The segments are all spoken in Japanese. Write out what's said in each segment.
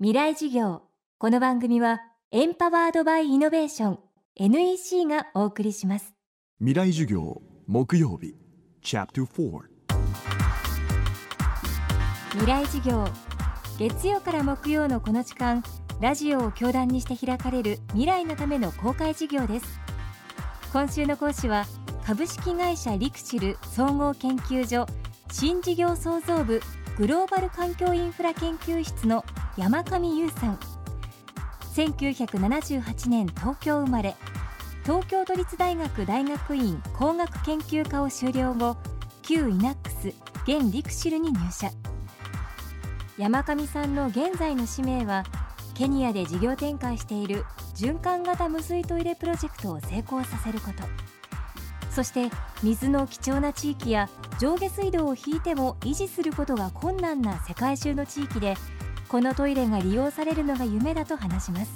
未来事業。この番組はエンパワードバイイノベーション NEC がお送りします。未来授業木曜日チャプター4未来事業。月曜から木曜のこの時間ラジオを教壇にして開かれる未来のための公開事業です。今週の講師は株式会社リクシル総合研究所新事業創造部グローバル環境インフラ研究室の山上優さん。1978年東京生まれ。東京都立大学大学院工学研究科を修了後旧イナックス現リクシルに入社。山上さんの現在の使命はケニアで事業展開している循環型無水トイレプロジェクトを成功させること。そして水の貴重な地域や上下水道を引いても維持することが困難な世界中の地域でこのトイレが利用されるのが夢だと話します。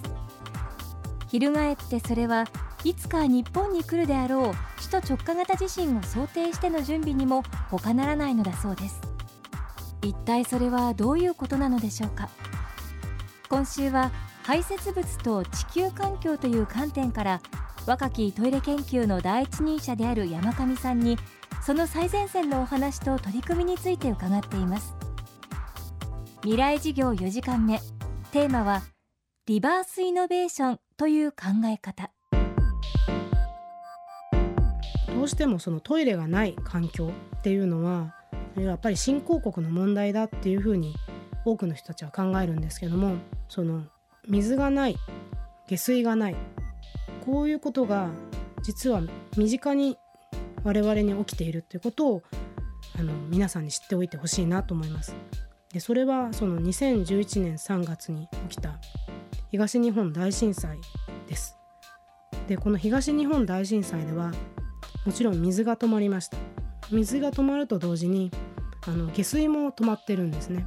翻ってそれはいつか日本に来るであろう首都直下型地震を想定しての準備にも他ならないのだそうです。一体それはどういうことなのでしょうか。今週は排泄物と地球環境という観点から若きトイレ研究の第一人者である山上さんにその最前線のお話と取り組みについて伺っています。未来事業4時間目テーマはリバースイノベーションという考え方どうしてもそのトイレがない環境っていうのはやっぱり新興国の問題だっていうふうに多くの人たちは考えるんですけどもその水がない下水がないこういうことが実は身近に我々に起きているっていうことをあの皆さんに知っておいてほしいなと思います。でそれはその2011年3月に起きた東日本大震災です。でこの東日本大震災ではもちろん水が止まりました。水が止まると同時にあの下水も止まってるんですね。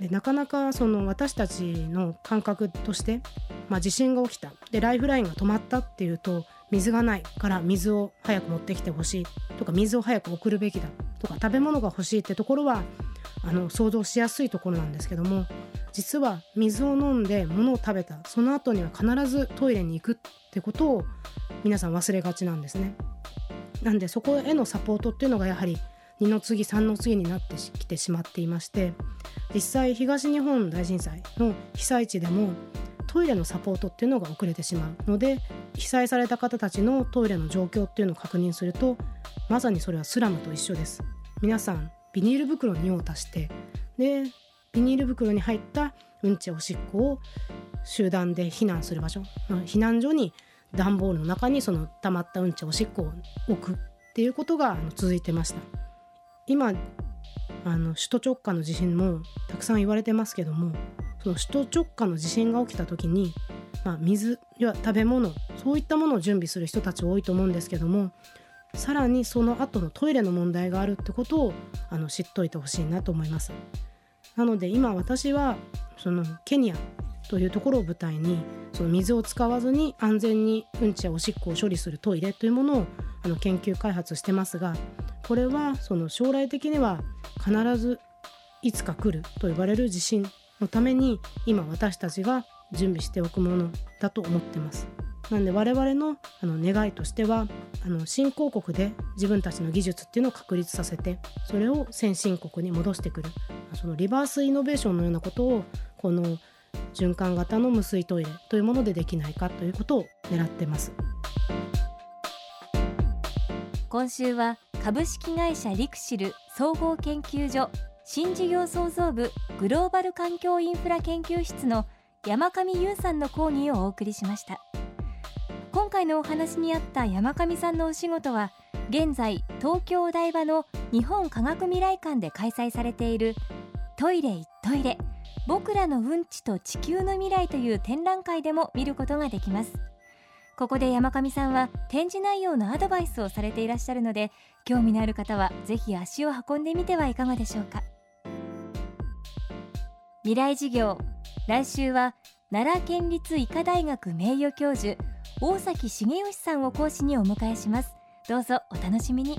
でなかなかその私たちの感覚として、まあ、地震が起きた。でライフラインが止まったっていうと水がないから水を早く持ってきてほしいとか水を早く送るべきだとか食べ物が欲しいってところはあの想像しやすいところなんですけども実は水を飲んで物を食べたその後には必ずトイレに行くってことを皆さん忘れがちなんですね。なんでそこへのサポートっていうのがやはり2の次3の次になってきてしまっていまして実際東日本大震災の被災地でもトイレのサポートっていうのが遅れてしまうので被災された方たちのトイレの状況っていうのを確認するとまさにそれはスラムと一緒です皆さんビニール袋に尿を足してでビニール袋に入ったうんちおしっこを集団で避難する場所。避難所に段ボールの中にその溜まったうんちおしっこを置くっていうことが続いてました。今あの首都直下の地震もたくさん言われてますけどもその首都直下の地震が起きた時に、まあ、水や食べ物そういったものを準備する人たち多いと思うんですけどもさらにその後のトイレの問題があるってことをあの知っといてほしいなと思いますなので今私はそのケニアというところを舞台にその水を使わずに安全にうんちやおしっこを処理するトイレというものをあの研究開発してますがこれはその将来的には必ずいつか来ると言われる地震のために今私たちが準備しておくものだと思ってます。なんで我々のあの願いとしてはあの新興国で自分たちの技術っていうのを確立させてそれを先進国に戻してくる。そのリバースイノベーションのようなことをこの循環型の無水トイレというものでできないかということを狙ってます。今週は株式会社リクシル総合研究所新事業創造部グローバル環境インフラ研究室の山上優さんの講義をお送りしました。回のお話にあった山上さんのお仕事は現在東京お台場の日本科学未来館で開催されているトイレ一トイレ僕らのうんちと地球の未来という展覧会でも見ることができます。ここで山上さんは展示内容のアドバイスをされていらっしゃるので興味のある方はぜひ足を運んでみてはいかがでしょうか。未来事業来週は奈良県立医科大学名誉教授大崎重義さんを講師にお迎えします。どうぞお楽しみに。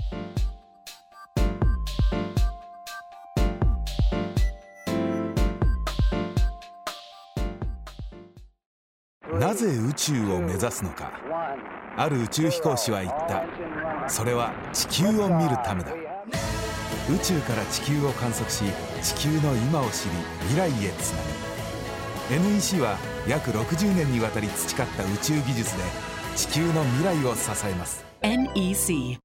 なぜ宇宙を目指すのか。ある宇宙飛行士は言った。それは地球を見るためだ。宇宙から地球を観測し地球の今を知り未来へつなぐ。NEC は約60年にわたり培った宇宙技術で地球の未来を支えます。NEC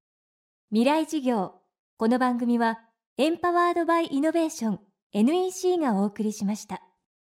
未来事業。この番組はエンパワードバイイノベーション NEC がお送りしました